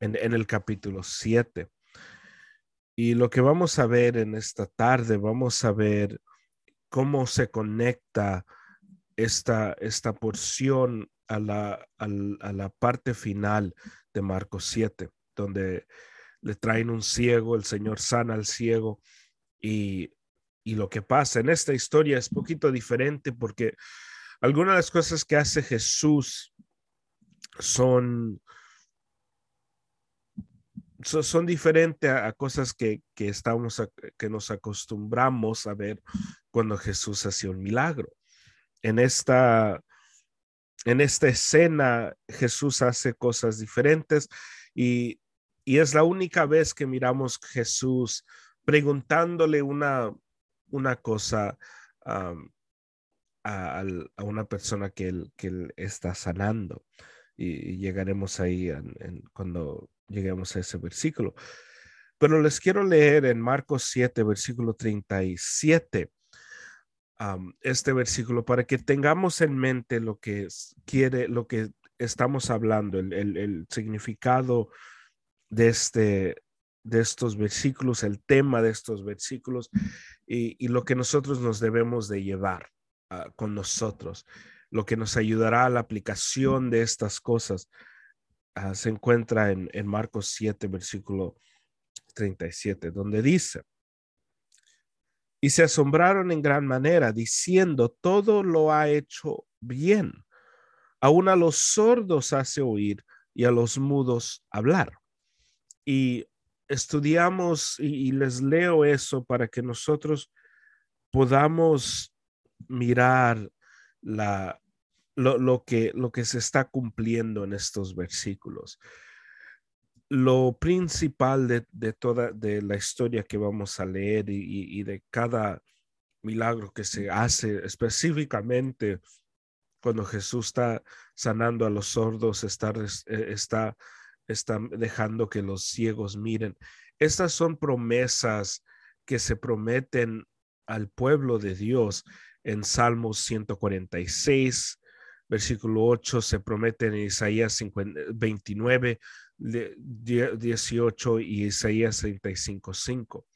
en, el capítulo 7. Y lo que vamos a ver en esta tarde, vamos a ver cómo se conecta esta, esta porción a la, a parte final de Marcos 7, donde le traen un ciego, el Señor sana al ciego y, y lo que pasa en esta historia es poquito diferente porque algunas de las cosas que hace Jesús son, son, diferentes a, cosas que, que, estamos que nos acostumbramos a ver cuando Jesús hacía un milagro. En esta, en esta escena Jesús hace cosas diferentes y, y es la única vez que miramos Jesús preguntándole una, una cosa a, una persona que él, que él está sanando. Y, llegaremos ahí cuando lleguemos a ese versículo. Pero les quiero leer en Marcos 7, versículo 37, este versículo para que tengamos en mente lo que quiere, lo que estamos hablando, el, el significado de, este, de estos versículos, el tema de estos versículos y, lo que nosotros nos debemos de llevar ah, con nosotros, lo que nos ayudará a la aplicación de estas cosas. Ah, se encuentra en, Marcos 7, versículo 37, donde dice, y se asombraron en gran manera, diciendo, todo lo ha hecho bien. Aún a los sordos hace oír y a los mudos hablar y estudiamos y, les leo eso para que nosotros podamos mirar la, lo, que, lo que se está cumpliendo en estos versículos. Lo principal de, toda de la historia que vamos a leer y, de cada milagro que se hace específicamente cuando Jesús está sanando a los sordos, está, eh, está están dejando que los ciegos miren. Estas son promesas que se prometen al pueblo de Dios en Salmos 146, versículo 8, se prometen en Isaías 29, 18 y Isaías 35, 5.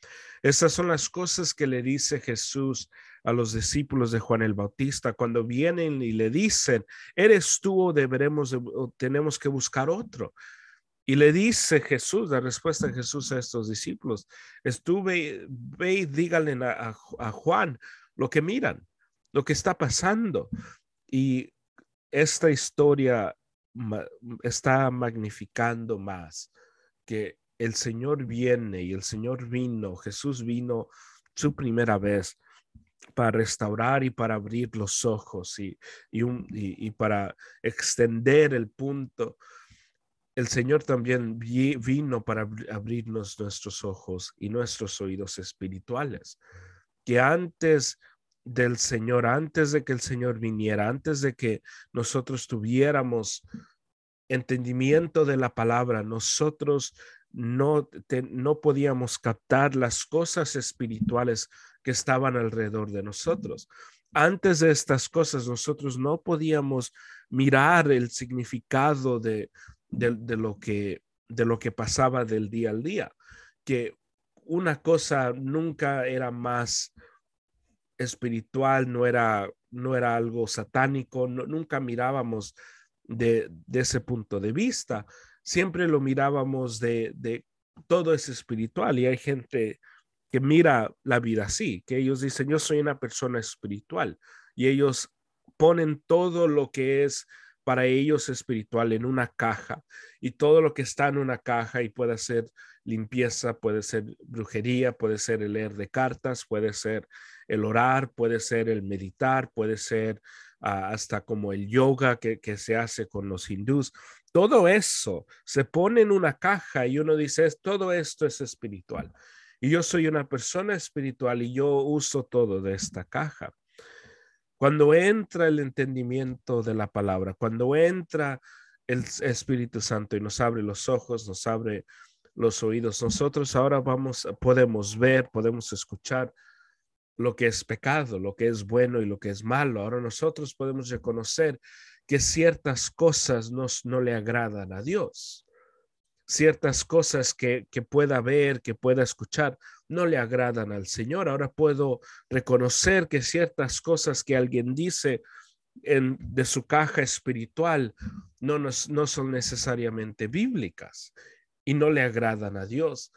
Estas son las cosas que le dice Jesús a los discípulos de Juan el Bautista cuando vienen y le dicen, ¿eres tú o deberemos o tenemos que buscar otro? Y le dice Jesús, la respuesta de Jesús a estos discípulos, estuve, ve y díganle a, a, Juan lo que miran, lo que está pasando. Y esta historia está magnificando más que el Señor viene y el Señor vino, Jesús vino su primera vez para restaurar y para abrir los ojos y, y, para extender el punto. El Señor también vino para abrirnos nuestros ojos y nuestros oídos espirituales, que antes del Señor, antes de que el Señor viniera, antes de que nosotros tuviéramos entendimiento de la palabra, nosotros no, no podíamos captar las cosas espirituales que estaban alrededor de nosotros. Antes de estas cosas, nosotros no podíamos mirar el significado de, de, lo que, de lo que pasaba del día al día, que una cosa nunca era más espiritual, no era, no era algo satánico, nunca mirábamos de, ese punto de vista, siempre lo mirábamos de, de todo es espiritual y hay gente que mira la vida así, que ellos dicen, yo soy una persona espiritual y ellos ponen todo lo que es para ellos espiritual en una caja y todo lo que está en una caja y puede ser limpieza, puede ser brujería, puede ser el leer de cartas, puede ser el orar, puede ser el meditar, puede ser ah, hasta como el yoga que, que se hace con los hindús. Todo eso se pone en una caja y uno dice, todo esto es espiritual. Y yo soy una persona espiritual y yo uso todo de esta caja. Cuando entra el entendimiento de la palabra, cuando entra el Espíritu Santo y nos abre los ojos, nos abre los oídos, nosotros ahora vamos, podemos ver, podemos escuchar lo que es pecado, lo que es bueno y lo que es malo. Ahora nosotros podemos reconocer que ciertas cosas nos, no le agradan a Dios. ciertas cosas que, que pueda ver, que pueda escuchar, no le agradan al Señor. Ahora puedo reconocer que ciertas cosas que alguien dice en, de su caja espiritual no, no son necesariamente bíblicas y no le agradan a Dios.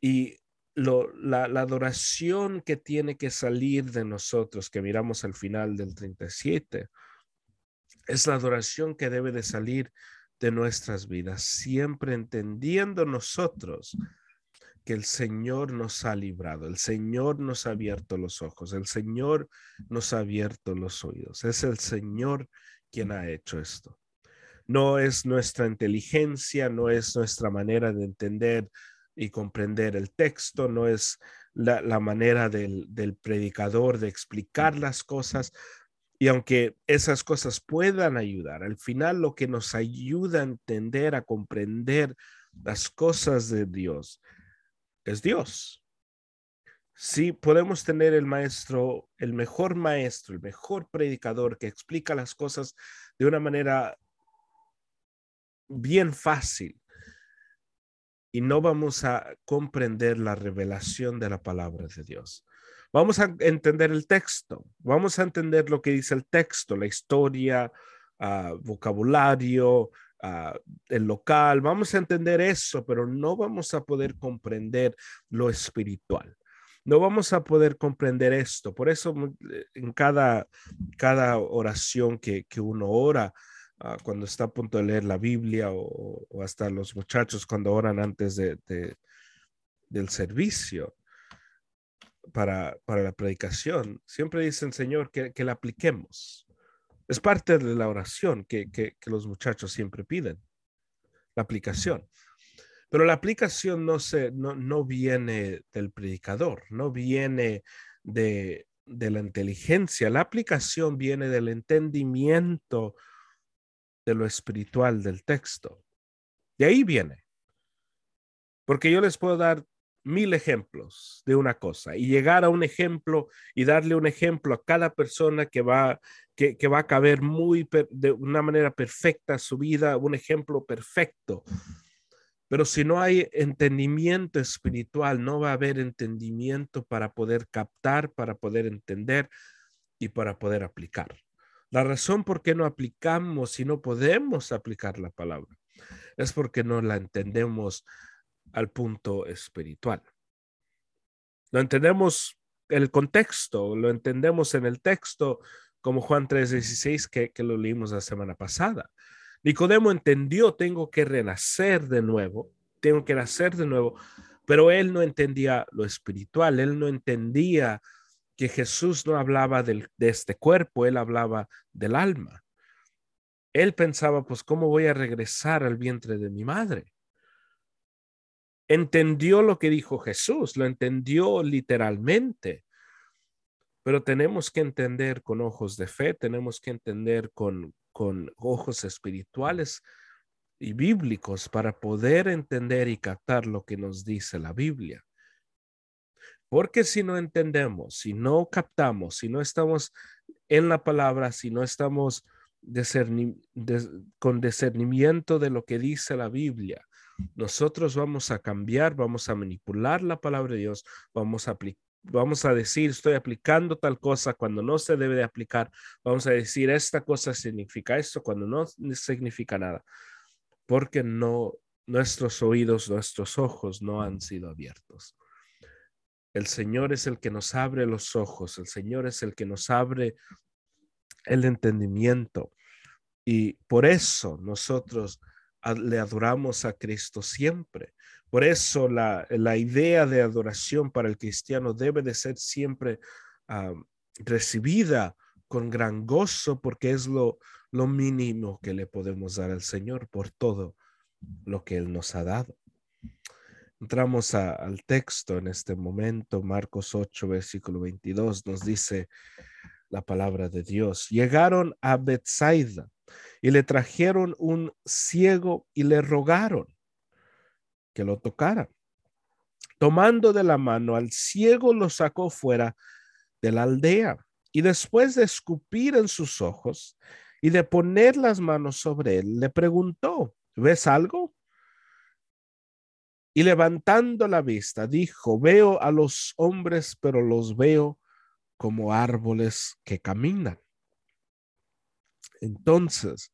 Y la, la, adoración que tiene que salir de nosotros, que miramos al final del 37, es la adoración que debe de salir de nuestras vidas, siempre entendiendo nosotros que el Señor nos ha librado, el Señor nos ha abierto los ojos, el Señor nos ha abierto los oídos. Es el Señor quien ha hecho esto. No es nuestra inteligencia, no es nuestra manera de entender y comprender el texto, no es la, manera del, del predicador de explicar las cosas. Y aunque esas cosas puedan ayudar, al final lo que nos ayuda a entender, a comprender las cosas de Dios, es Dios. Sí, podemos tener el maestro, el mejor maestro, el mejor predicador que explica las cosas de una manera bien fácil y no vamos a comprender la revelación de la palabra de Dios. Vamos a entender el texto, vamos a entender lo que dice el texto, la historia, uh, vocabulario, el local, vamos a entender eso, pero no vamos a poder comprender lo espiritual. No vamos a poder comprender esto. Por eso eh, en cada, cada oración que, que uno ora, uh, cuando está a punto de leer la Biblia o, o hasta los muchachos cuando oran antes de, de, del servicio para, para la predicación, siempre dicen, Señor, que, que la apliquemos. Es parte de la oración que, los muchachos siempre piden, la aplicación. Pero la aplicación no, se, no, viene del predicador, no viene de, de la inteligencia. La aplicación viene del entendimiento de lo espiritual del texto. De ahí viene. Porque yo les puedo dar mil ejemplos de una cosa y llegar a un ejemplo y darle un ejemplo a cada persona que va, que, va a caber muy de una manera perfecta su vida, un ejemplo perfecto. Pero si no hay entendimiento espiritual, no va a haber entendimiento para poder captar, para poder entender y para poder aplicar. La razón por qué no aplicamos y no podemos aplicar la palabra es porque no la entendemos al punto espiritual. Lo entendemos el contexto, lo entendemos en el texto como Juan 3:16 que, que lo leímos la semana pasada. Nicodemo entendió, tengo que renacer de nuevo, tengo que nacer de nuevo, pero él no entendía lo espiritual, él no entendía que Jesús no hablaba del, de este cuerpo, él hablaba del alma. Él pensaba, pues, ¿cómo voy a regresar al vientre de mi madre? entendió lo que dijo Jesús, lo entendió literalmente. Pero tenemos que entender con ojos de fe, tenemos que entender con, con ojos espirituales y bíblicos para poder entender y captar lo que nos dice la Biblia. Porque si no entendemos, si no captamos, si no estamos en la palabra, si no estamos con discernimiento de lo que dice la Biblia, nosotros vamos a cambiar, vamos a manipular la palabra de Dios, vamos a Vamos a decir, estoy aplicando tal cosa cuando no se debe de aplicar. Vamos a decir, esta cosa significa esto cuando no significa nada. Porque no, nuestros oídos, nuestros ojos no han sido abiertos. El Señor es el que nos abre los ojos, el Señor es el que nos abre el entendimiento. Y por eso nosotros le adoramos a Cristo siempre. Por eso la, idea de adoración para el cristiano debe de ser siempre ah, recibida con gran gozo porque es lo, lo mínimo que le podemos dar al Señor por todo lo que Él nos ha dado. Entramos al texto en este momento, Marcos 8, versículo 22, nos dice la palabra de Dios. Llegaron a Bethsaida y le trajeron un ciego y le rogaron que lo tocara. Tomando de la mano al ciego lo sacó fuera de la aldea y después de escupir en sus ojos y de poner las manos sobre él, le preguntó, ¿ves algo? Y levantando la vista, dijo, veo a los hombres, pero los veo como árboles que caminan. Entonces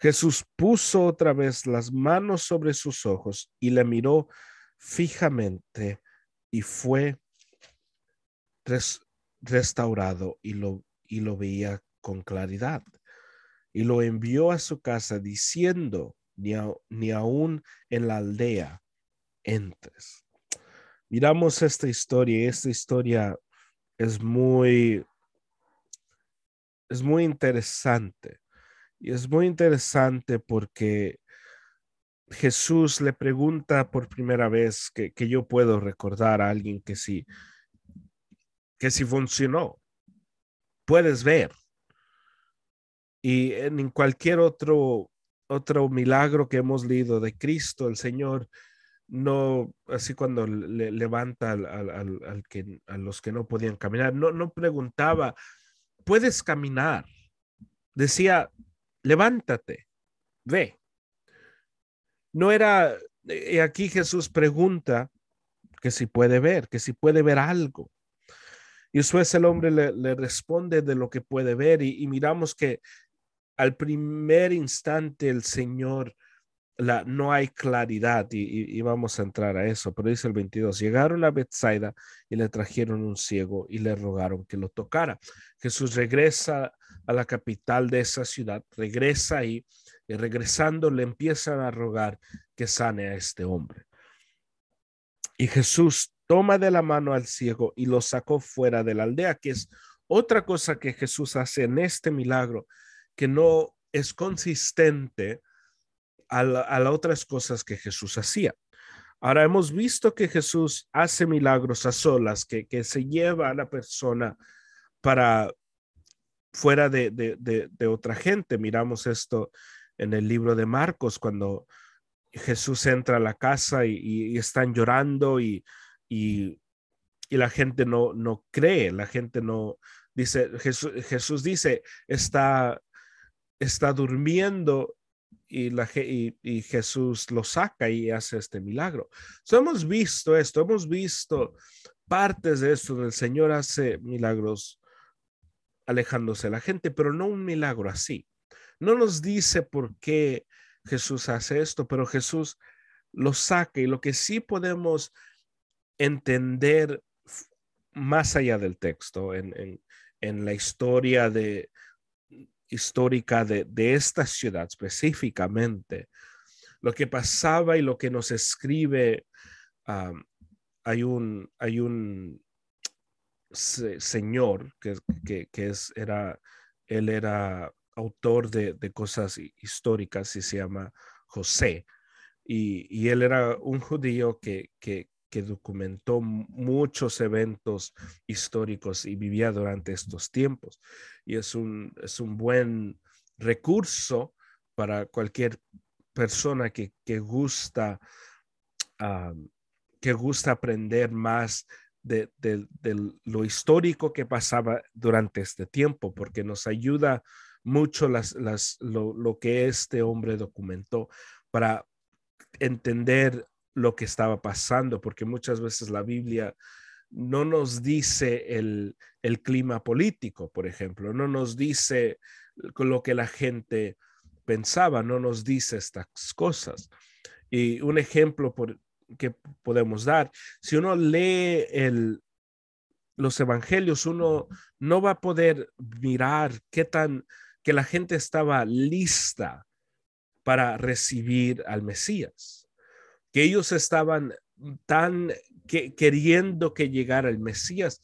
Jesús puso otra vez las manos sobre sus ojos y le miró fijamente y fue restaurado y lo, y lo veía con claridad. Y lo envió a su casa diciendo, ni, ni aún en la aldea entres. Miramos esta historia y esta historia es muy, es muy interesante. Y es muy interesante porque Jesús le pregunta por primera vez que, yo puedo recordar a alguien que sí, que sí funcionó. Puedes ver. Y en cualquier otro, otro milagro que hemos leído de Cristo, el Señor no, así cuando le, levanta al, que, a los que no podían caminar, no, no preguntaba, ¿puedes caminar? Decía, levántate, ve. No era, y aquí Jesús pregunta que si puede ver, que si puede ver algo. Y después el hombre le, responde de lo que puede ver y, miramos que al primer instante el Señor no hay claridad y, vamos a entrar a eso, pero dice el 22, llegaron a Bethsaida y le trajeron un ciego y le rogaron que lo tocara. Jesús regresa a la capital de esa ciudad, regresa ahí y regresando le empiezan a rogar que sane a este hombre. Y Jesús toma de la mano al ciego y lo sacó fuera de la aldea, que es otra cosa que Jesús hace en este milagro, que no es consistente a, las otras cosas que Jesús hacía. Ahora hemos visto que Jesús hace milagros a solas, que, que se lleva a la persona para fuera de, de, otra gente. Miramos esto en el libro de Marcos, cuando Jesús entra a la casa y, están llorando y, y, la gente no, no cree, la gente no dice, Jesús, Jesús dice, está, está durmiendo y, Jesús lo saca y hace este milagro. hemos visto esto, hemos visto partes de esto, el Señor hace milagros alejándose de la gente, pero no un milagro así. No nos dice por qué Jesús hace esto, pero Jesús lo saca y lo que sí podemos entender más allá del texto, en, en, la historia de, histórica de, de, esta ciudad específicamente, lo que pasaba y lo que nos escribe, hay un, hay un señor que, que, es, era, él era autor de, de, cosas históricas y se llama José. Y, y él era un judío que, que, que, documentó muchos eventos históricos y vivía durante estos tiempos. Y es un, es un buen recurso para cualquier persona que, que gusta, que gusta aprender más de, lo histórico que pasaba durante este tiempo, porque nos ayuda mucho las, las, lo, que este hombre documentó para entender lo que estaba pasando, porque muchas veces la Biblia no nos dice el, el clima político, por ejemplo, no nos dice lo que la gente pensaba, no nos dice estas cosas. Y un ejemplo, por, que podemos dar. Si uno lee los evangelios, uno no va a poder mirar qué tan que la gente estaba lista para recibir al Mesías, que ellos estaban tan que, queriendo que llegara el Mesías,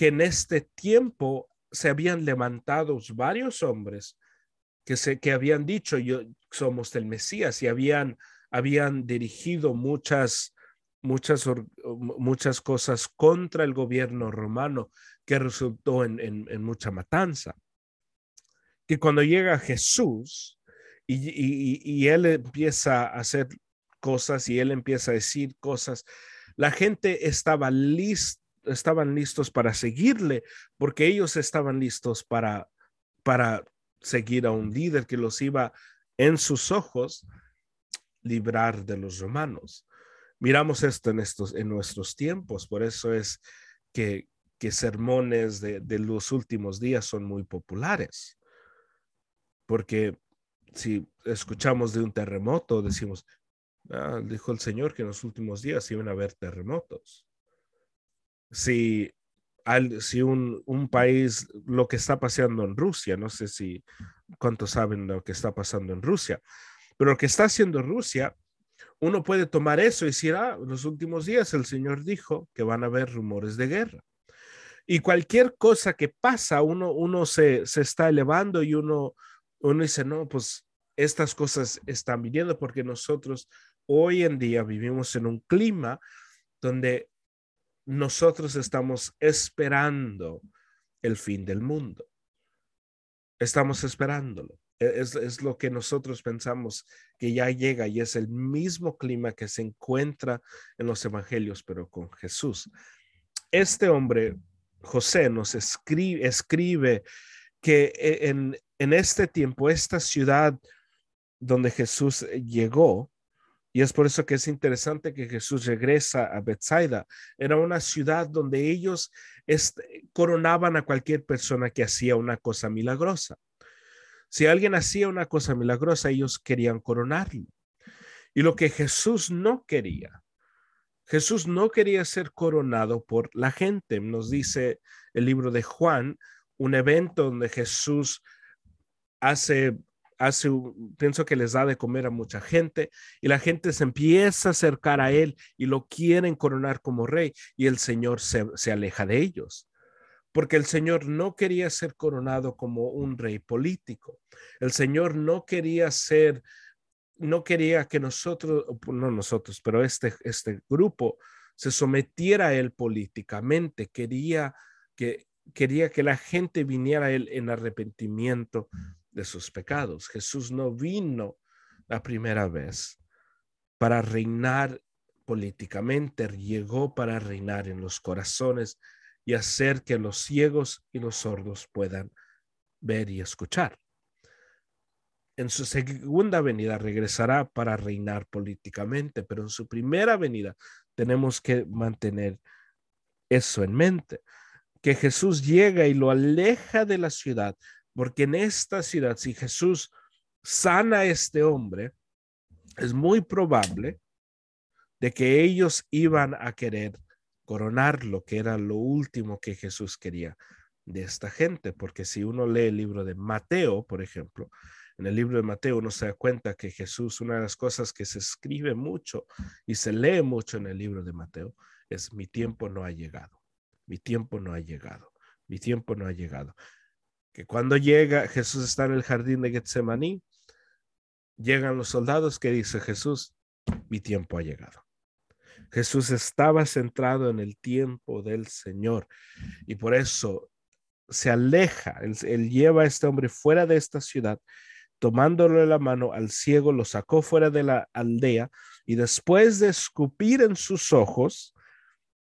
que en este tiempo se habían levantado varios hombres que, se, que habían dicho, yo somos del Mesías y habían habían dirigido muchas, muchas, muchas cosas contra el gobierno romano que resultó en, mucha matanza. Que cuando llega Jesús y, él empieza a hacer cosas y él empieza a decir cosas, la gente estaba lista estaban listos para seguirle porque ellos estaban listos para, para seguir a un líder que los iba en sus ojos librar de los romanos. Miramos esto en, estos, en nuestros tiempos, por eso es que, que sermones de, de los últimos días son muy populares, porque si escuchamos de un terremoto, decimos, ah, dijo el Señor que en los últimos días iban a haber terremotos. Si, si un, un, país, lo que está pasando en Rusia, no sé si cuántos saben lo que está pasando en Rusia, pero lo que está haciendo Rusia uno puede tomar eso y decir, ah, en los últimos días el Señor dijo que van a haber rumores de guerra. Y cualquier cosa que pasa, uno, uno se, se está elevando y uno, uno dice, no, pues estas cosas están viniendo porque nosotros hoy en día vivimos en un clima donde nosotros estamos esperando el fin del mundo. Estamos esperándolo. E, es, lo que nosotros pensamos que ya llega y es el mismo clima que se encuentra en los evangelios, pero con Jesús. Este hombre, José, nos escribe, escribe que e, en, en este tiempo, esta ciudad donde Jesús llegó, y es por eso que es interesante que Jesús regresa a Bethsaida. Era una ciudad donde ellos coronaban a cualquier persona que hacía una cosa milagrosa. Si alguien hacía una cosa milagrosa, ellos querían coronarlo. Y lo que Jesús no quería, Jesús no quería ser coronado por la gente. Nos dice el libro de Juan, un evento donde Jesús hace, pienso que les da de comer a mucha gente y la gente se empieza a acercar a él y lo quieren coronar como rey y el Señor se, se aleja de ellos porque el Señor no quería ser coronado como un rey político. El Señor no quería ser, no quería que nosotros, no nosotros, pero este, este grupo se sometiera a él políticamente. Quería que, quería que la gente viniera a él en arrepentimiento de sus pecados. Jesús no vino la primera vez para reinar políticamente, llegó para reinar en los corazones y hacer que los ciegos y los sordos puedan ver y escuchar. En su segunda venida regresará para reinar políticamente, pero en su primera venida tenemos que mantener eso en mente, que Jesús llega y lo aleja de la ciudad, porque en esta ciudad, si Jesús sana a este hombre, es muy probable de que ellos iban a querer coronar lo que era lo último que Jesús quería de esta gente, porque si uno lee el libro de Mateo, por ejemplo, en el libro de Mateo uno se da cuenta que Jesús, una de las cosas que se escribe mucho y se lee mucho en el libro de Mateo, es mi tiempo no ha llegado, mi tiempo no ha llegado, mi tiempo no ha llegado. Cuando llega, Jesús está en el jardín de Getsemaní, llegan los soldados que dice Jesús, mi tiempo ha llegado. Jesús estaba centrado en el tiempo del Señor y por eso se aleja. Él, lleva a este hombre fuera de esta ciudad, tomándole la mano al ciego, lo sacó fuera de la aldea y después de escupir en sus ojos,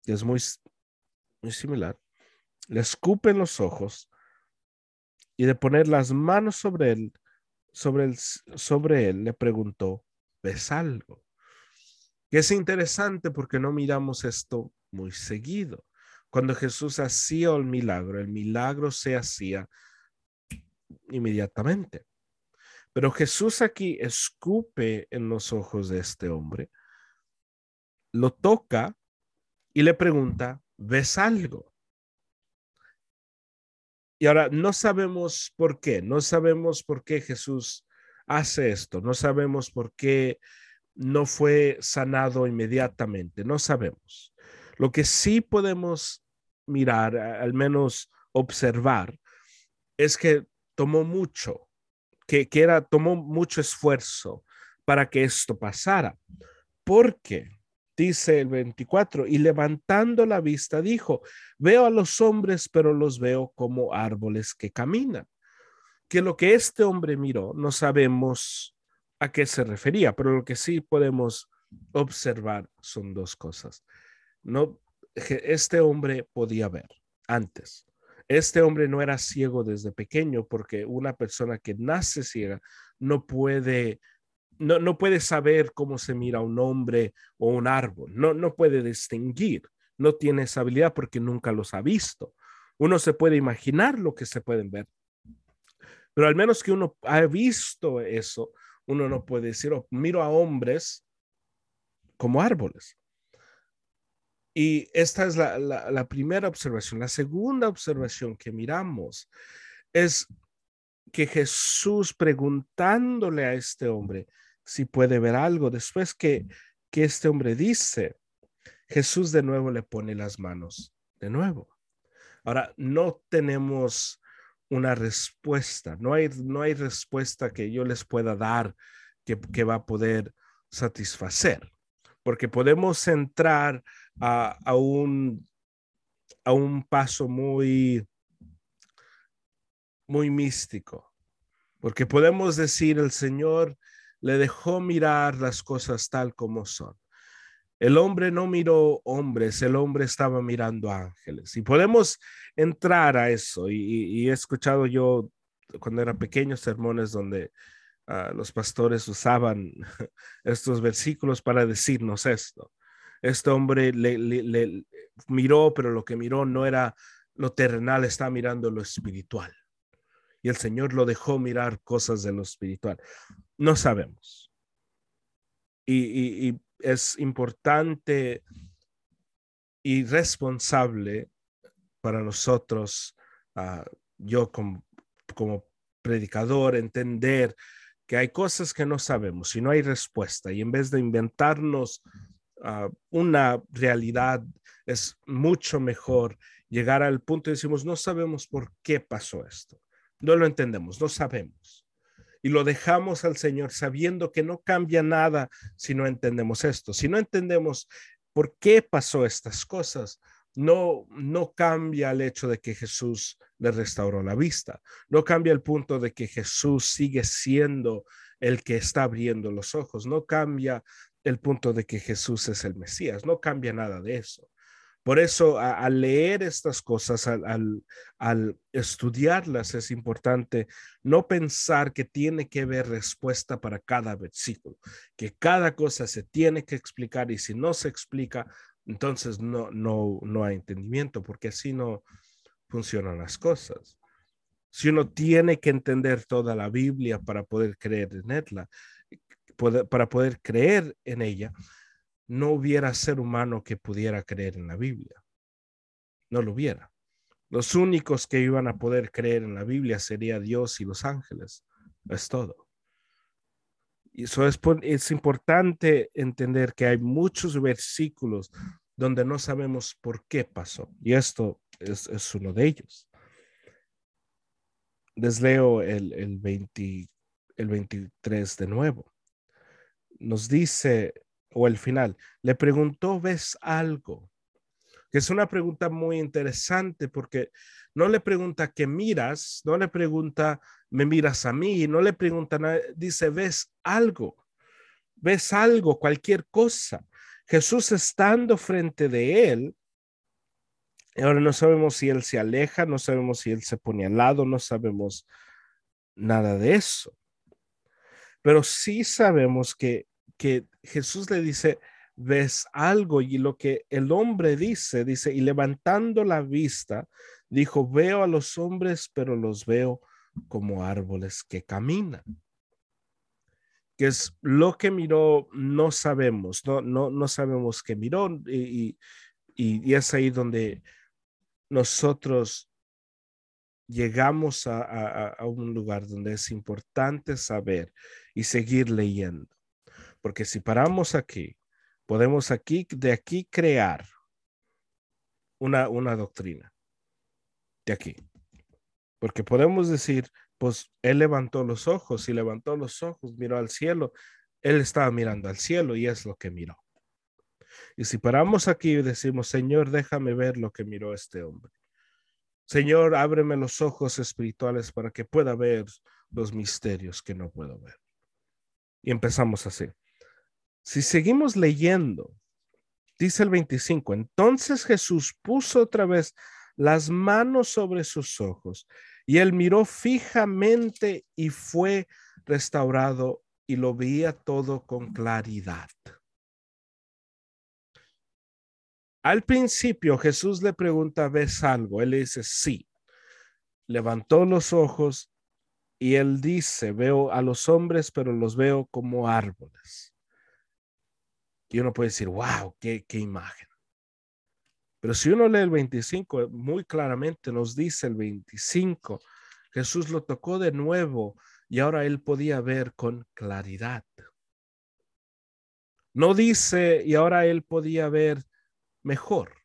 que es muy, muy similar, le escupe en los ojos y de poner las manos sobre él, sobre, él, sobre él, le preguntó, ¿ves algo? es interesante porque no miramos esto muy seguido. Cuando Jesús hacía el milagro, el milagro se hacía inmediatamente. Pero Jesús aquí escupe en los ojos de este hombre, lo toca y le pregunta, ¿ves algo? Y ahora no sabemos por qué, no sabemos por qué Jesús hace esto, no sabemos por qué no fue sanado inmediatamente, no sabemos. Lo que sí podemos mirar, al menos observar, es que tomó mucho, que, que era, tomó mucho esfuerzo para que esto pasara. Porque, dice el 24, y levantando la vista dijo, veo a los hombres, pero los veo como árboles que caminan. Que lo que este hombre miró, no sabemos a qué se refería, pero lo que sí podemos observar son dos cosas. No, este hombre podía ver antes. Este hombre no era ciego desde pequeño porque una persona que nace ciega no puede no, no puede saber cómo se mira un hombre o un árbol, no, no puede distinguir, no tiene esa habilidad porque nunca los ha visto. Uno se puede imaginar lo que se pueden ver, pero al menos que uno ha visto eso, uno no puede decir, oh, miro a hombres como árboles. Y esta es la, la, primera observación. La segunda observación que miramos es que Jesús preguntándole a este hombre si puede ver algo, después que, que este hombre dice, Jesús de nuevo le pone las manos, de nuevo. Ahora, no tenemos una respuesta, no hay, no hay respuesta que yo les pueda dar que, que va a poder satisfacer, porque podemos entrar a, un, a un paso muy, muy místico, porque podemos decir el Señor le dejó mirar las cosas tal como son. El hombre no miró hombres, el hombre estaba mirando ángeles. Y podemos entrar a eso. Y, he escuchado yo cuando era pequeño sermones donde ah, los pastores usaban estos versículos para decirnos esto. Este hombre le, miró, pero lo que miró no era lo terrenal, está mirando lo espiritual. Y el Señor lo dejó mirar cosas de lo espiritual. No sabemos. Y, es importante y responsable para nosotros, ah, yo como, predicador, entender que hay cosas que no sabemos y no hay respuesta. Y en vez de inventarnos Ah, una realidad, es mucho mejor llegar al punto y decimos, no sabemos por qué pasó esto, no lo entendemos, no sabemos. Y lo dejamos al Señor sabiendo que no cambia nada si no entendemos esto. Si no entendemos por qué pasó estas cosas, no, no cambia el hecho de que Jesús le restauró la vista. No cambia el punto de que Jesús sigue siendo el que está abriendo los ojos. No cambia el punto de que Jesús es el Mesías, no cambia nada de eso. Por eso, al leer estas cosas, al, al, estudiarlas, es importante no pensar que tiene que haber respuesta para cada versículo, que cada cosa se tiene que explicar y si no se explica, entonces no, no, no hay entendimiento, porque así no funcionan las cosas. Si uno tiene que entender toda la Biblia para poder creer en ella, para poder creer en ella, no hubiera ser humano que pudiera creer en la Biblia. No lo hubiera. Los únicos que iban a poder creer en la Biblia sería Dios y los ángeles. Es todo. Y eso es, es importante entender que hay muchos versículos donde no sabemos por qué pasó. Y esto es, es uno de ellos. Les leo el, el, 20, el 23 de nuevo nos dice, o el final, le preguntó, ¿ves algo? Que es una pregunta muy interesante porque no le pregunta qué miras, no le pregunta, me miras a mí, no le pregunta nada, dice, ¿ves algo? ¿Ves algo? Cualquier cosa. Jesús estando frente de él, ahora no sabemos si él se aleja, no sabemos si él se pone al lado, no sabemos nada de eso. Pero sí sabemos que, que Jesús le dice, ves algo y lo que el hombre dice, dice, y levantando la vista, dijo, veo a los hombres, pero los veo como árboles que caminan. Que es lo que miró, no sabemos, no, no, no sabemos qué miró y, y, y es ahí donde nosotros llegamos a, un lugar donde es importante saber y seguir leyendo. Porque si paramos aquí, podemos aquí, de aquí crear una, una doctrina. De aquí. Porque podemos decir, pues él levantó los ojos y levantó los ojos, miró al cielo. Él estaba mirando al cielo y es lo que miró. Y si paramos aquí y decimos, Señor, déjame ver lo que miró este hombre. Señor, ábreme los ojos espirituales para que pueda ver los misterios que no puedo ver. Y empezamos así. Si seguimos leyendo, dice el 25, entonces Jesús puso otra vez las manos sobre sus ojos y él miró fijamente y fue restaurado y lo veía todo con claridad. Al principio Jesús le pregunta, ¿ves algo? Él le dice, sí. Levantó los ojos y él dice, veo a los hombres, pero los veo como árboles. Y uno puede decir, wow, qué, qué imagen. Pero si uno lee el 25, muy claramente nos dice el 25, Jesús lo tocó de nuevo y ahora él podía ver con claridad. No dice, y ahora él podía ver mejor.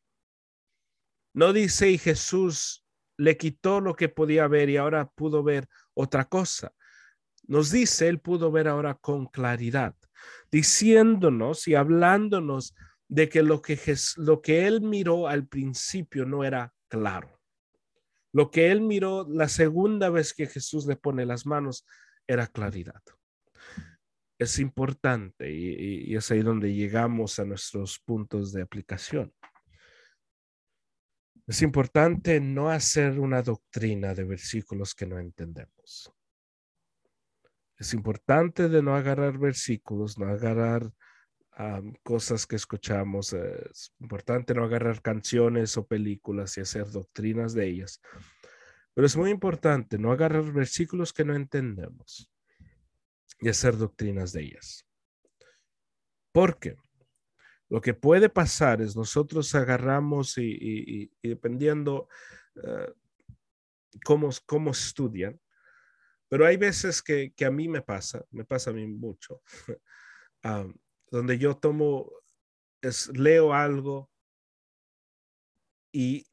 No dice y Jesús le quitó lo que podía ver y ahora pudo ver otra cosa. Nos dice, él pudo ver ahora con claridad, diciéndonos y hablándonos de que lo que, lo que él miró al principio no era claro. Lo que él miró la segunda vez que Jesús le pone las manos era claridad es importante y, es ahí donde llegamos a nuestros puntos de aplicación. Es importante no hacer una doctrina de versículos que no entendemos. Es importante de no agarrar versículos, no agarrar cosas que escuchamos. Es importante no agarrar canciones o películas y hacer doctrinas de ellas. Pero es muy importante no agarrar versículos que no entendemos y hacer doctrinas de ellas. Porque lo que puede pasar es nosotros agarramos y, dependiendo uh, cómo, cómo estudian, pero hay veces que, a mí me pasa, me pasa a mí mucho, donde yo tomo, es, leo algo y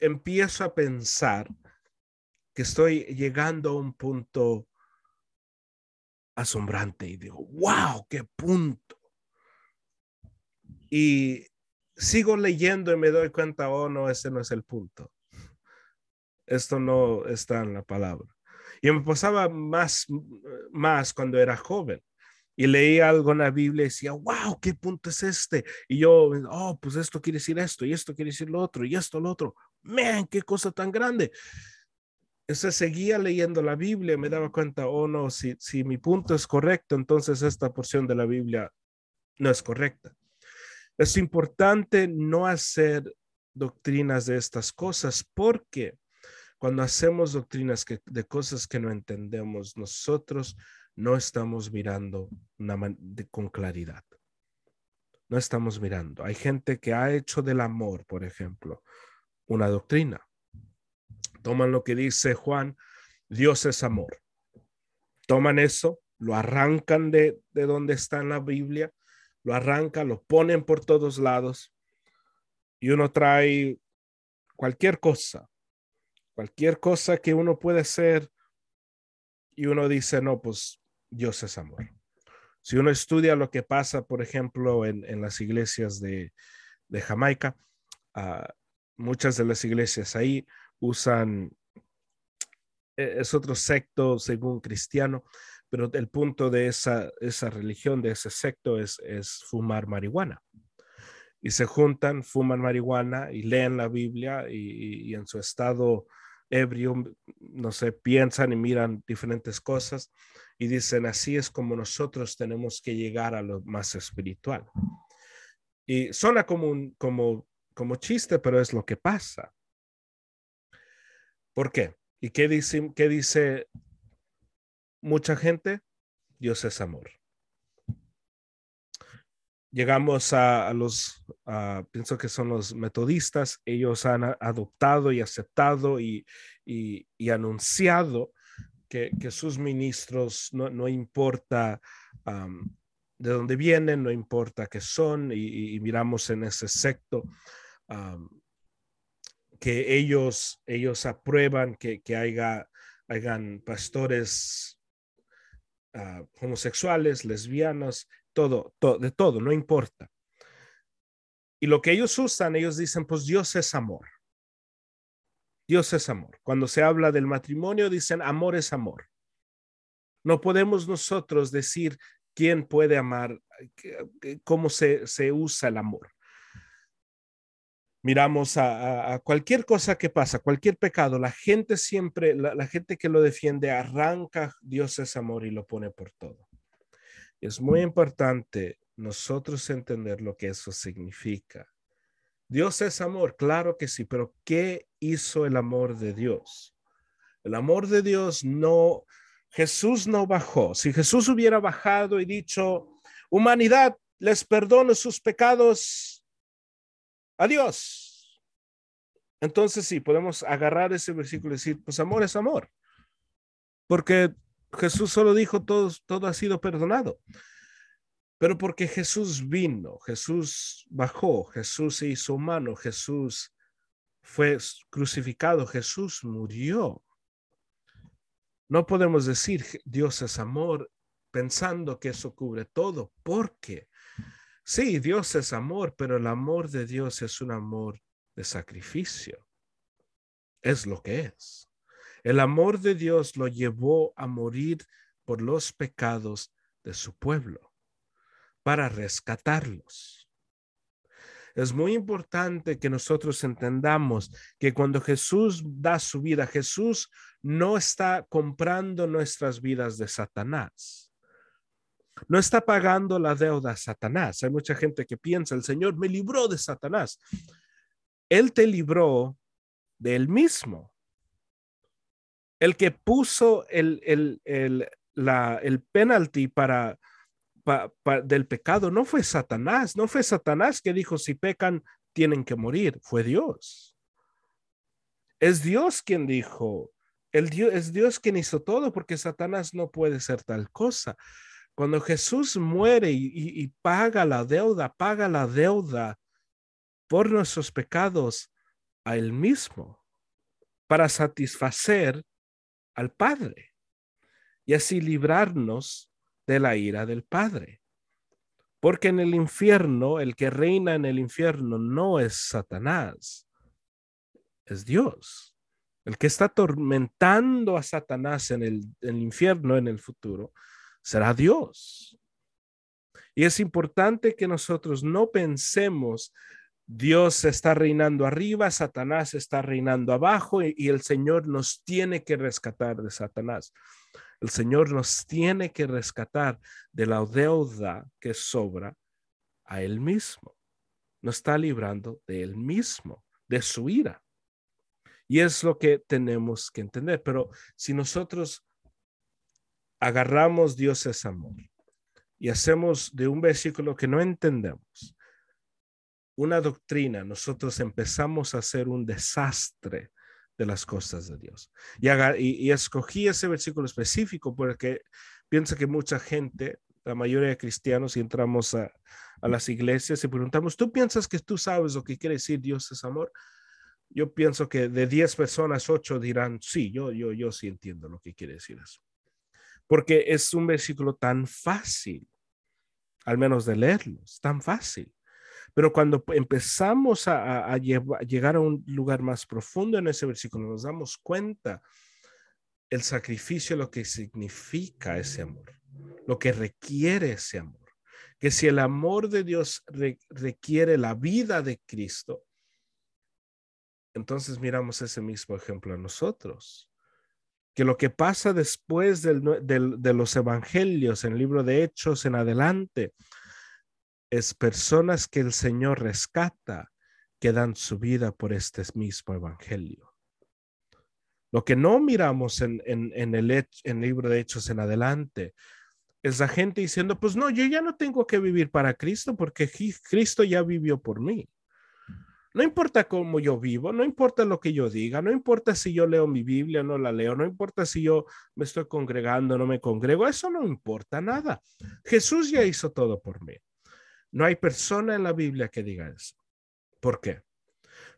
empiezo a pensar que estoy llegando a un punto asombrante y digo, wow, qué punto. Y sigo leyendo y me doy cuenta, oh, no, ese no es el punto. Esto no está en la palabra. Y me pasaba más, más cuando era joven y leía algo en la Biblia y decía, wow, ¿qué punto es este? Y yo, oh, pues esto quiere decir esto y esto quiere decir lo otro y esto lo otro. Man, qué cosa tan grande. Entonces seguía leyendo la Biblia, me daba cuenta, oh no, si, si mi punto es correcto, entonces esta porción de la Biblia no es correcta. Es importante no hacer doctrinas de estas cosas porque cuando hacemos doctrinas de cosas que no entendemos, nosotros no estamos mirando con claridad. No estamos mirando. Hay gente que ha hecho del amor, por ejemplo, una doctrina toman lo que dice Juan, Dios es amor. Toman eso, lo arrancan de, de donde está en la Biblia, lo arrancan, lo ponen por todos lados y uno trae cualquier cosa, cualquier cosa que uno puede ser y uno dice, no, pues Dios es amor. Si uno estudia lo que pasa, por ejemplo, en, en las iglesias de, de Jamaica, uh, muchas de las iglesias ahí usan, e, es otro secto según cristiano, pero el punto de esa, esa religión, de ese secto, es, es fumar marihuana. Y se juntan, fuman marihuana y leen la Biblia y, en su estado ebrio, no sé, piensan y miran diferentes cosas y dicen, así es como nosotros tenemos que llegar a lo más espiritual. Y suena como, un, como, como chiste, pero es lo que pasa. ¿Por qué? ¿Y qué dice, qué dice mucha gente? Dios es amor. Llegamos a, los, pienso que son los metodistas, ellos han adoptado y aceptado y, anunciado que, sus ministros no, importa de dónde vienen, no importa qué son, y, miramos en ese secto que ellos, ellos aprueban que, que haya, hayan pastores ah, homosexuales, lesbianos, todo, de todo, no importa. Y lo que ellos usan, ellos dicen, pues Dios es amor. Dios es amor. Cuando se habla del matrimonio, dicen, amor es amor. No podemos nosotros decir quién puede amar, cómo se, se usa el amor miramos a, cualquier cosa que pasa, cualquier pecado, la gente siempre, la, gente que lo defiende arranca Dios es amor y lo pone por todo. Es muy importante nosotros entender lo que eso significa. Dios es amor, claro que sí, pero ¿qué hizo el amor de Dios? El amor de Dios no, Jesús no bajó. Si Jesús hubiera bajado y dicho, humanidad, les perdono sus pecados, adiós. Entonces sí, podemos agarrar ese versículo y decir, pues amor es amor. Porque Jesús solo dijo, todo, todo ha sido perdonado. Pero porque Jesús vino, Jesús bajó, Jesús se hizo humano, Jesús fue crucificado, Jesús murió. No podemos decir Dios es amor pensando que eso cubre todo, porque sí, Dios es amor, pero el amor de Dios es un amor de sacrificio. Es lo que es. El amor de Dios lo llevó a morir por los pecados de su pueblo, para rescatarlos. Es muy importante que nosotros entendamos que cuando Jesús da su vida, Jesús no está comprando nuestras vidas de Satanás. No está pagando la deuda a Satanás. Hay mucha gente que piensa, el Señor me libró de Satanás. Él te libró de él mismo. El que puso el, el, el, la, el penalty para, del pecado no fue Satanás, no fue Satanás que dijo, si pecan, tienen que morir, fue Dios. Es Dios quien dijo, el es Dios quien hizo todo porque Satanás no puede ser tal cosa. Cuando Jesús muere y, paga la deuda, paga la deuda por nuestros pecados a Él mismo para satisfacer al Padre y así librarnos de la ira del Padre. Porque en el infierno, el que reina en el infierno no es Satanás, es Dios. El que está atormentando a Satanás en el, en el infierno en el futuro será Dios. Y es importante que nosotros no pensemos Dios está reinando arriba, Satanás está reinando abajo y, el Señor nos tiene que rescatar de Satanás. El Señor nos tiene que rescatar de la deuda que sobra a Él mismo. Nos está librando de Él mismo, de su ira. Y es lo que tenemos que entender. Pero si nosotros agarramos Dios es amor y hacemos de un versículo que no entendemos una doctrina, nosotros empezamos a hacer un desastre de las cosas de Dios. Y, escogí ese versículo específico porque pienso que mucha gente, la mayoría de cristianos, si entramos a, a las iglesias y preguntamos, ¿tú piensas que tú sabes lo que quiere decir Dios es amor? Yo pienso que de 10 personas, 8 dirán, sí, yo, yo, yo sí entiendo lo que quiere decir eso. Porque es un versículo tan fácil, al menos de leerlo, es tan fácil. Pero cuando empezamos a, llegar a un lugar más profundo en ese versículo, nos damos cuenta el sacrificio, lo que significa ese amor, lo que requiere ese amor. Que si el amor de Dios requiere la vida de Cristo, entonces miramos ese mismo ejemplo a nosotros. Que lo que pasa después de los evangelios en el libro de Hechos en adelante, es personas que el Señor rescata que dan su vida por este mismo evangelio. Lo que no miramos en, el libro de Hechos en adelante es la gente diciendo, pues no, yo ya no tengo que vivir para Cristo porque Cristo ya vivió por mí. No importa cómo yo vivo, no importa lo que yo diga, no importa si yo leo mi Biblia o no la leo, no importa si yo me estoy congregando o no me congrego, eso no importa nada. Jesús ya hizo todo por mí. No hay persona en la Biblia que diga eso. ¿Por qué?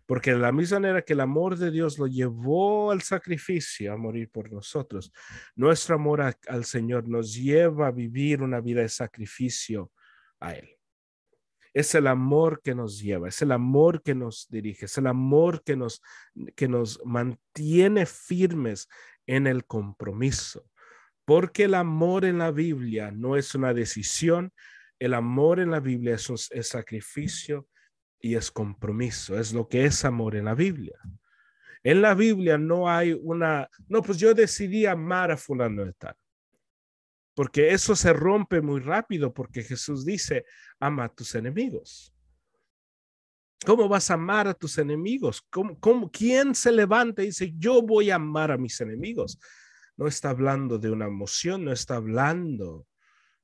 Porque de la misma manera que el amor de Dios lo llevó al sacrificio, a morir por nosotros, nuestro amor al Señor nos lleva a vivir una vida de sacrificio a Él. Es el amor que nos lleva, es el amor que nos dirige, es el amor que nos, que nos mantiene firmes en el compromiso. Porque el amor en la Biblia no es una decisión, el amor en la Biblia es, sacrificio y es compromiso, es lo que es amor en la Biblia. En la Biblia no hay una, no, pues yo decidí amar a fulano de tal. porque eso se rompe muy rápido porque Jesús dice, ama a tus enemigos. ¿Cómo vas a amar a tus enemigos? ¿Cómo, quién se levanta y dice, yo voy a amar a mis enemigos? No está hablando de una emoción, no está hablando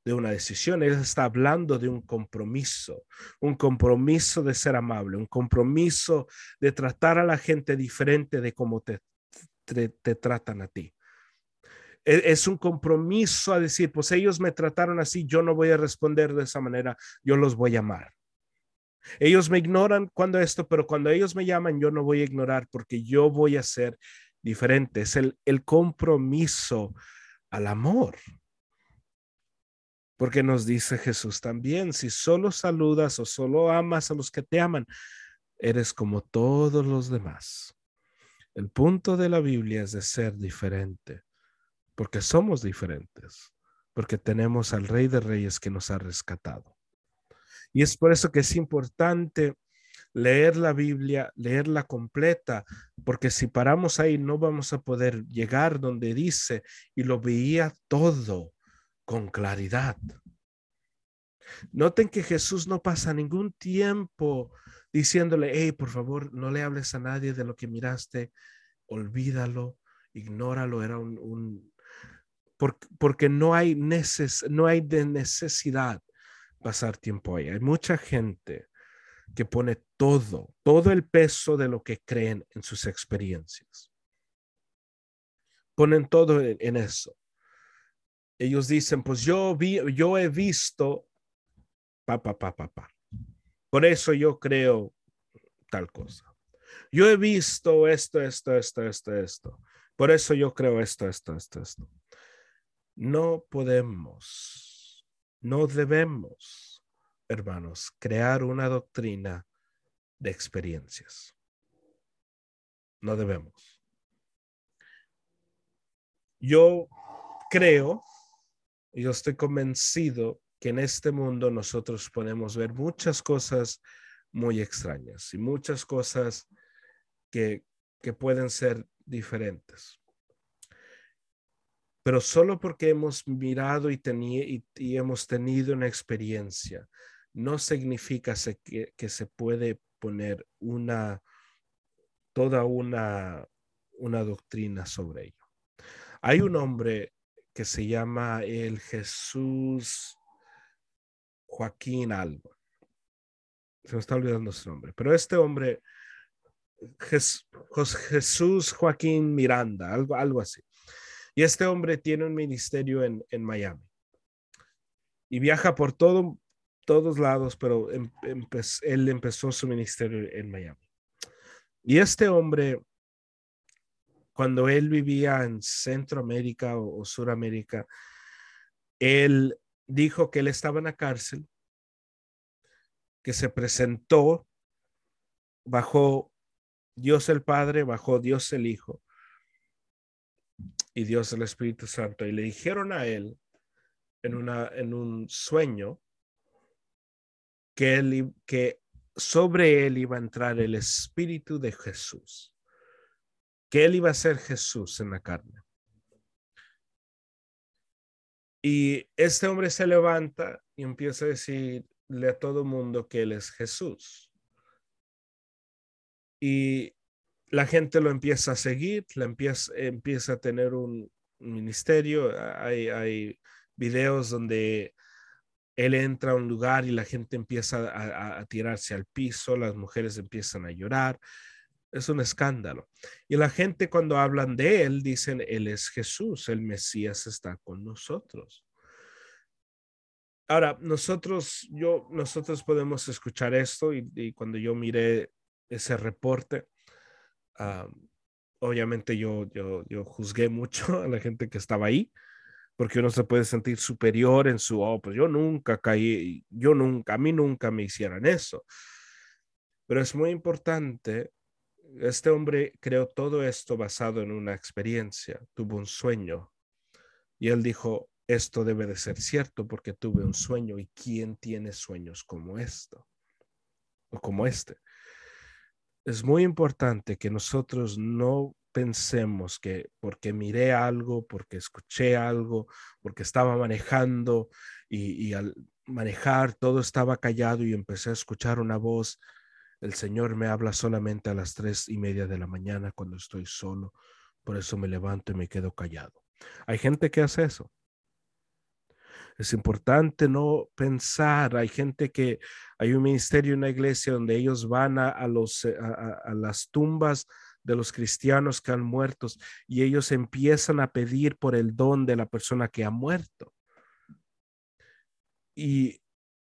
de una decisión, él está hablando de un compromiso, un compromiso de ser amable, un compromiso de tratar a la gente diferente de cómo te, te, tratan a ti. E, es un compromiso a decir, pues ellos me trataron así, yo no voy a responder de esa manera, yo los voy a amar. Ellos me ignoran cuando esto, pero cuando ellos me llaman, yo no voy a ignorar porque yo voy a ser diferente. Es el, el compromiso al amor. Porque nos dice Jesús también, si solo saludas o solo amas a los que te aman, eres como todos los demás. El punto de la Biblia es de ser diferente, porque somos diferentes, porque tenemos al Rey de Reyes que nos ha rescatado. Y es por eso que es importante leer la Biblia, leerla completa, porque si paramos ahí no vamos a poder llegar donde dice y lo veía todo con claridad. Noten que Jesús no pasa ningún tiempo diciéndole, hey, por favor, no le hables a nadie de lo que miraste, olvídalo, ignóralo, era un, porque, no hay neces, no hay de necesidad pasar tiempo ahí. Hay mucha gente que pone todo, todo el peso de lo que creen en sus experiencias. Ponen todo en eso ellos dicen, pues yo vi, yo he visto, pa, pa, pa, pa, pa. Por eso yo creo tal cosa. Yo he visto esto, esto, esto, esto, esto. Por eso yo creo esto, esto, esto, esto. No podemos, no debemos, hermanos, crear una doctrina de experiencias. No debemos. Yo creo yo estoy convencido que en este mundo nosotros podemos ver muchas cosas muy extrañas y muchas cosas que, pueden ser diferentes. Pero solo porque hemos mirado y, y, hemos tenido una experiencia, no significa que, que se puede poner una, toda una, una doctrina sobre ello. Hay un hombre que se llama el Jesús Joaquín algo. Se me está olvidando su nombre, pero este hombre, Jesús Joaquín Miranda, algo, algo así. Y este hombre tiene un ministerio en, Miami. Y viaja por todo, todos lados, pero em, él empezó su ministerio en Miami. Y este hombre cuando él vivía en Centroamérica o, Suramérica, él dijo que él estaba en la cárcel, que se presentó bajo Dios el Padre, bajo Dios el Hijo y Dios el Espíritu Santo. Y le dijeron a él en, una, en un sueño que, él, que sobre él iba a entrar el Espíritu de Jesús que él iba a ser Jesús en la carne. Y este hombre se levanta y empieza a decirle a todo mundo que él es Jesús. Y la gente lo empieza a seguir, la empieza, empieza a tener un, ministerio. Hay, hay videos donde él entra a un lugar y la gente empieza a, a, tirarse al piso, las mujeres empiezan a llorar, es un escándalo. Y la gente cuando hablan de él dicen, él es Jesús, el Mesías está con nosotros. Ahora, nosotros, yo, nosotros podemos escuchar esto y, cuando yo miré ese reporte, obviamente yo, yo, yo juzgué mucho a la gente que estaba ahí, porque uno se puede sentir superior en su, oh, pues yo nunca caí, yo nunca, a mí nunca me hicieran eso. Pero es muy importante este hombre creó todo esto basado en una experiencia, tuvo un sueño y él dijo, esto debe de ser cierto porque tuve un sueño y ¿quién tiene sueños como esto? O como este. Es muy importante que nosotros no pensemos que porque miré algo, porque escuché algo, porque estaba manejando y, y al manejar todo estaba callado y empecé a escuchar una voz. El Señor me habla solamente a las tres y media de la mañana cuando estoy solo. Por eso me levanto y me quedo callado. Hay gente que hace eso. Es importante no pensar. Hay gente que hay un ministerio una iglesia donde ellos van a, los, eh, a, las tumbas de los cristianos que han muerto y ellos empiezan a pedir por el don de la persona que ha muerto. Y,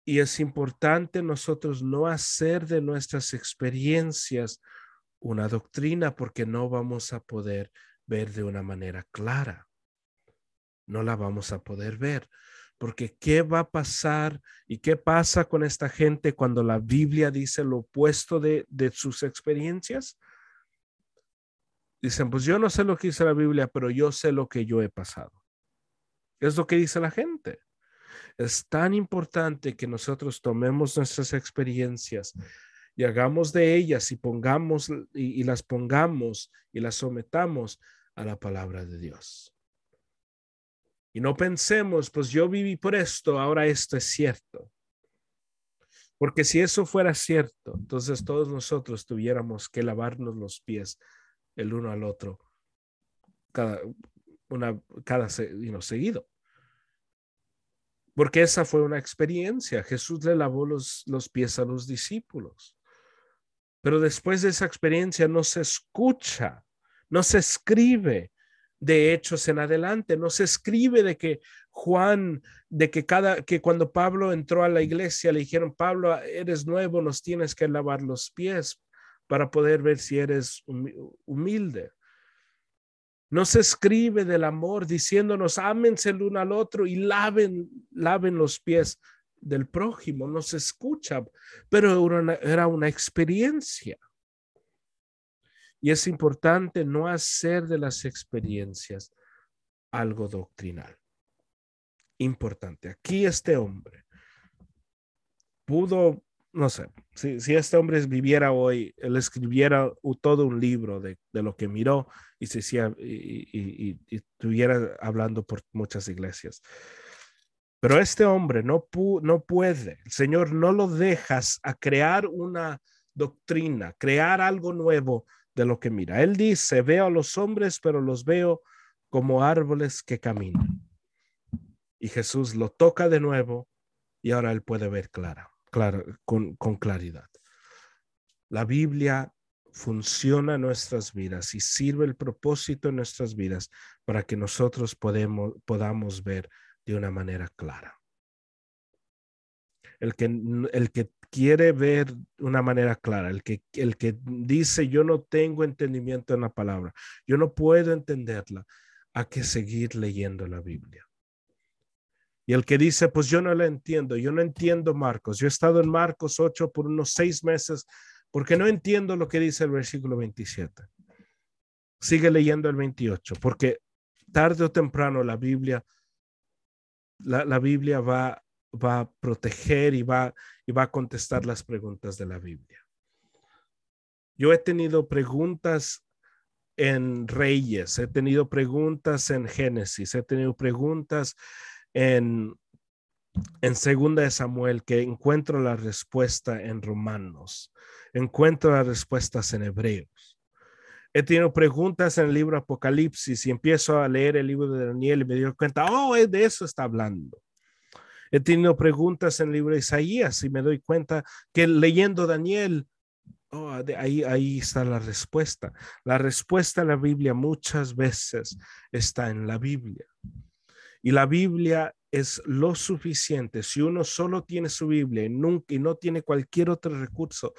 y es importante nosotros no hacer de nuestras experiencias una doctrina porque no vamos a poder ver de una manera clara. No la vamos a poder ver. Porque ¿qué va a pasar y qué pasa con esta gente cuando la Biblia dice lo opuesto de, sus experiencias? Dicen, pues yo no sé lo que dice la Biblia, pero yo sé lo que yo he pasado. Es lo que dice la gente. Es tan importante que nosotros tomemos nuestras experiencias y hagamos de ellas y pongamos y las pongamos y las sometamos a la palabra de Dios. Y no pensemos, pues yo viví por esto, ahora esto es cierto. Porque si eso fuera cierto, entonces todos nosotros tuviéramos que lavarnos los pies el uno al otro cada, una, cada seguido. Porque esa fue una experiencia. Jesús le lavó los, los pies a los discípulos. Pero después de esa experiencia no se escucha, no se escribe, de hechos en adelante. No se escribe de que Juan, de que cada, que cuando Pablo entró a la iglesia le dijeron, Pablo, eres nuevo, nos tienes que lavar los pies para poder ver si eres humilde. No se escribe del amor diciéndonos, ámense el uno al otro y laven, los pies del prójimo. No se escucha, pero era una experiencia. Y es importante no hacer de las experiencias algo doctrinal. Importante. Aquí este hombre pudo, no sé, si, este hombre viviera hoy, él escribiera todo un libro de, lo que miró y, se, y, estuviera hablando por muchas iglesias. Pero este hombre no, no puede, el Señor no lo dejas a crear una doctrina, crear algo nuevo de lo que mira. Él dice, veo a los hombres, pero los veo como árboles que caminan. Y Jesús lo toca de nuevo y ahora él puede ver clara, clara con, con claridad. La Biblia funciona en nuestras vidas y sirve el propósito en nuestras vidas para que nosotros podemos, podamos ver de una manera clara. El que, el que quiere ver una manera clara, el que, el que dice yo no tengo entendimiento en la palabra, yo no puedo entenderla, hay que seguir leyendo la Biblia. Y el que dice, pues yo no la entiendo, yo no entiendo Marcos, yo he estado en Marcos 8 por unos seis meses porque no entiendo lo que dice el versículo 27. Sigue leyendo el 28, porque tarde o temprano la Biblia, la, la Biblia va va a proteger y va, y va a contestar las preguntas de la Biblia. Yo he tenido preguntas en Reyes, he tenido preguntas en Génesis, he tenido preguntas en, en Segunda de Samuel que encuentro la respuesta en Romanos, encuentro las respuestas en Hebreos. He tenido preguntas en el libro Apocalipsis y empiezo a leer el libro de Daniel y me doy cuenta, oh, de eso está hablando. He tenido preguntas en el libro de Isaías y me doy cuenta que leyendo Daniel, oh, ahí, ahí está la respuesta. La respuesta a la Biblia muchas veces está en la Biblia. Y la Biblia es lo suficiente. Si uno solo tiene su Biblia y, no tiene cualquier otro recurso,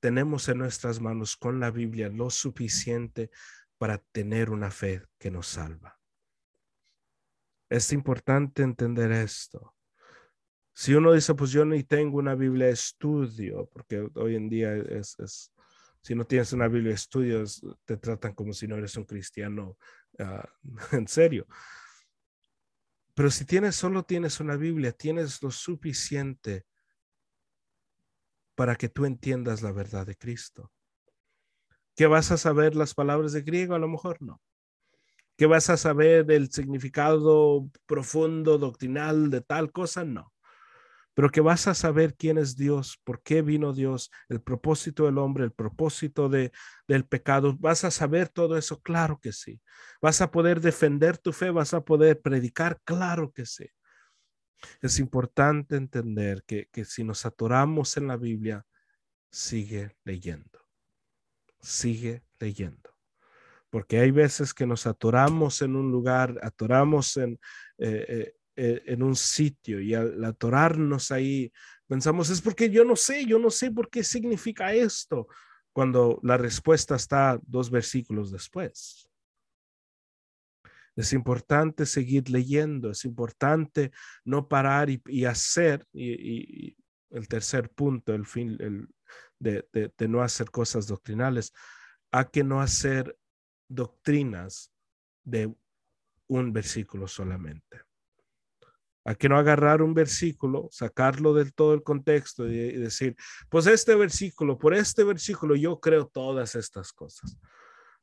tenemos en nuestras manos con la Biblia lo suficiente para tener una fe que nos salva. Es importante entender esto. Si uno dice, pues yo ni tengo una Biblia de estudio, porque hoy en día es, si no tienes una Biblia de estudios, te tratan como si no eres un cristiano ah, en serio. Pero si tienes, solo tienes una Biblia, tienes lo suficiente para que tú entiendas la verdad de Cristo. ¿Que vas a saber las palabras de griego? A lo mejor no. ¿Que vas a saber del significado profundo, doctrinal de tal cosa? No. Pero que vas a saber quién es Dios, por qué vino Dios, el propósito del hombre, el propósito de, del pecado. ¿Vas a saber todo eso? Claro que sí. ¿Vas a poder defender tu fe? ¿Vas a poder predicar? Claro que sí. Es importante entender que, que si nos atoramos en la Biblia, sigue leyendo. Sigue leyendo. Porque hay veces que nos atoramos en un lugar, atoramos en, eh, eh, en un sitio y al atorarnos ahí, pensamos, es porque yo no sé, yo no sé por qué significa esto, cuando la respuesta está dos versículos después. Es importante seguir leyendo, es importante no parar y, hacer, y, el tercer punto, el fin el, de, no hacer cosas doctrinales, a que no hacer doctrinas de un versículo solamente. A que no agarrar un versículo, sacarlo del todo el contexto y decir, pues este versículo, por este versículo yo creo todas estas cosas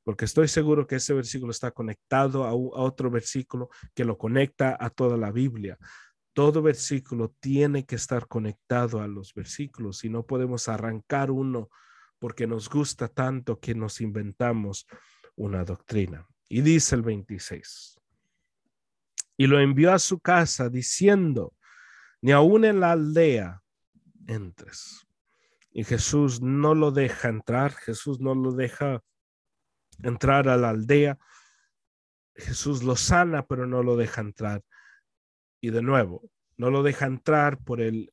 porque estoy seguro que ese versículo está conectado a, otro versículo que lo conecta a toda la Biblia. Todo versículo tiene que estar conectado a los versículos y no podemos arrancar uno porque nos gusta tanto que nos inventamos una doctrina. Y dice el 26. Y lo envió a su casa diciendo, ni aún en la aldea entres. Y Jesús no lo deja entrar, Jesús no lo deja entrar a la aldea. Jesús lo sana, pero no lo deja entrar. Y de nuevo, no lo deja entrar por el,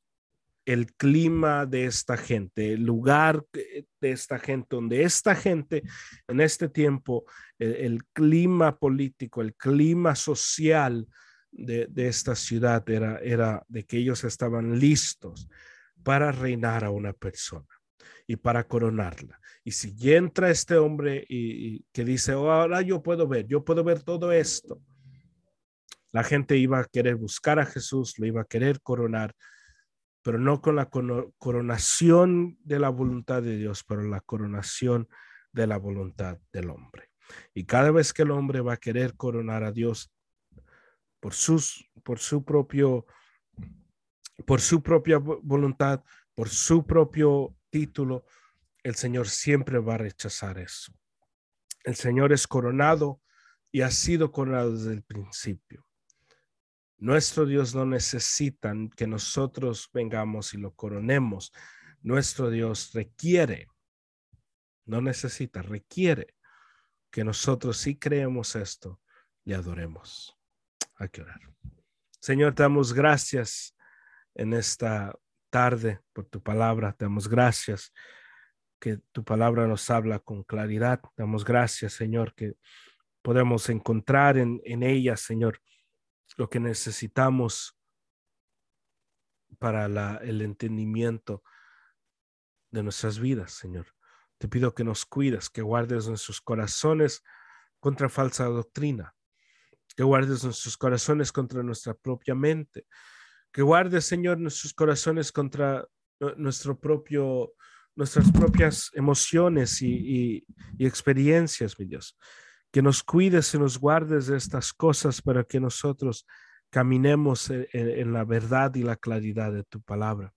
el clima de esta gente, el lugar de esta gente, donde esta gente en este tiempo, el, clima político, el clima social de, de, esta ciudad era, era de que ellos estaban listos para reinar a una persona y para coronarla. Y si entra este hombre y, que dice, oh, ahora yo puedo ver, yo puedo ver todo esto, la gente iba a querer buscar a Jesús, lo iba a querer coronar, pero no con la coronación de la voluntad de Dios, pero la coronación de la voluntad del hombre. Y cada vez que el hombre va a querer coronar a Dios por por su propio por su propia voluntad, por su propio título, el Señor siempre va a rechazar eso. El Señor es coronado y ha sido coronado desde el principio. Nuestro Dios no necesita que nosotros vengamos y lo coronemos. Nuestro Dios requiere, no necesita, requiere que nosotros si creemos esto, le adoremos. Hay que orar. Señor, te damos gracias en esta tarde por tu palabra. Te damos gracias que tu palabra nos habla con claridad. Te damos gracias, Señor, que podemos encontrar en, en ella, Señor, lo que necesitamos para el entendimiento de nuestras vidas, Señor. Te pido que nos cuides, que guardes nuestros corazones contra falsa doctrina, que guardes nuestros corazones contra nuestra propia mente, que guarde, Señor, nuestros corazones contra nuestro propio, nuestras propias emociones y, experiencias, mi Dios. Que nos cuides y nos guardes de estas cosas para que nosotros caminemos en, la verdad y la claridad de tu palabra.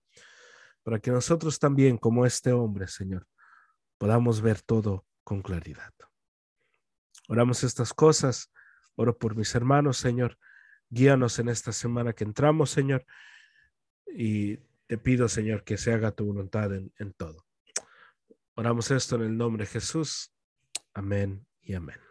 Para que nosotros también, como este hombre, Señor, podamos ver todo con claridad. Oramos estas cosas. Oro por mis hermanos, Señor Guíanos en esta semana que entramos, Señor. Y te pido, Señor, que se haga tu voluntad en todo. Oramos esto en el nombre de Jesús. Amén y amén.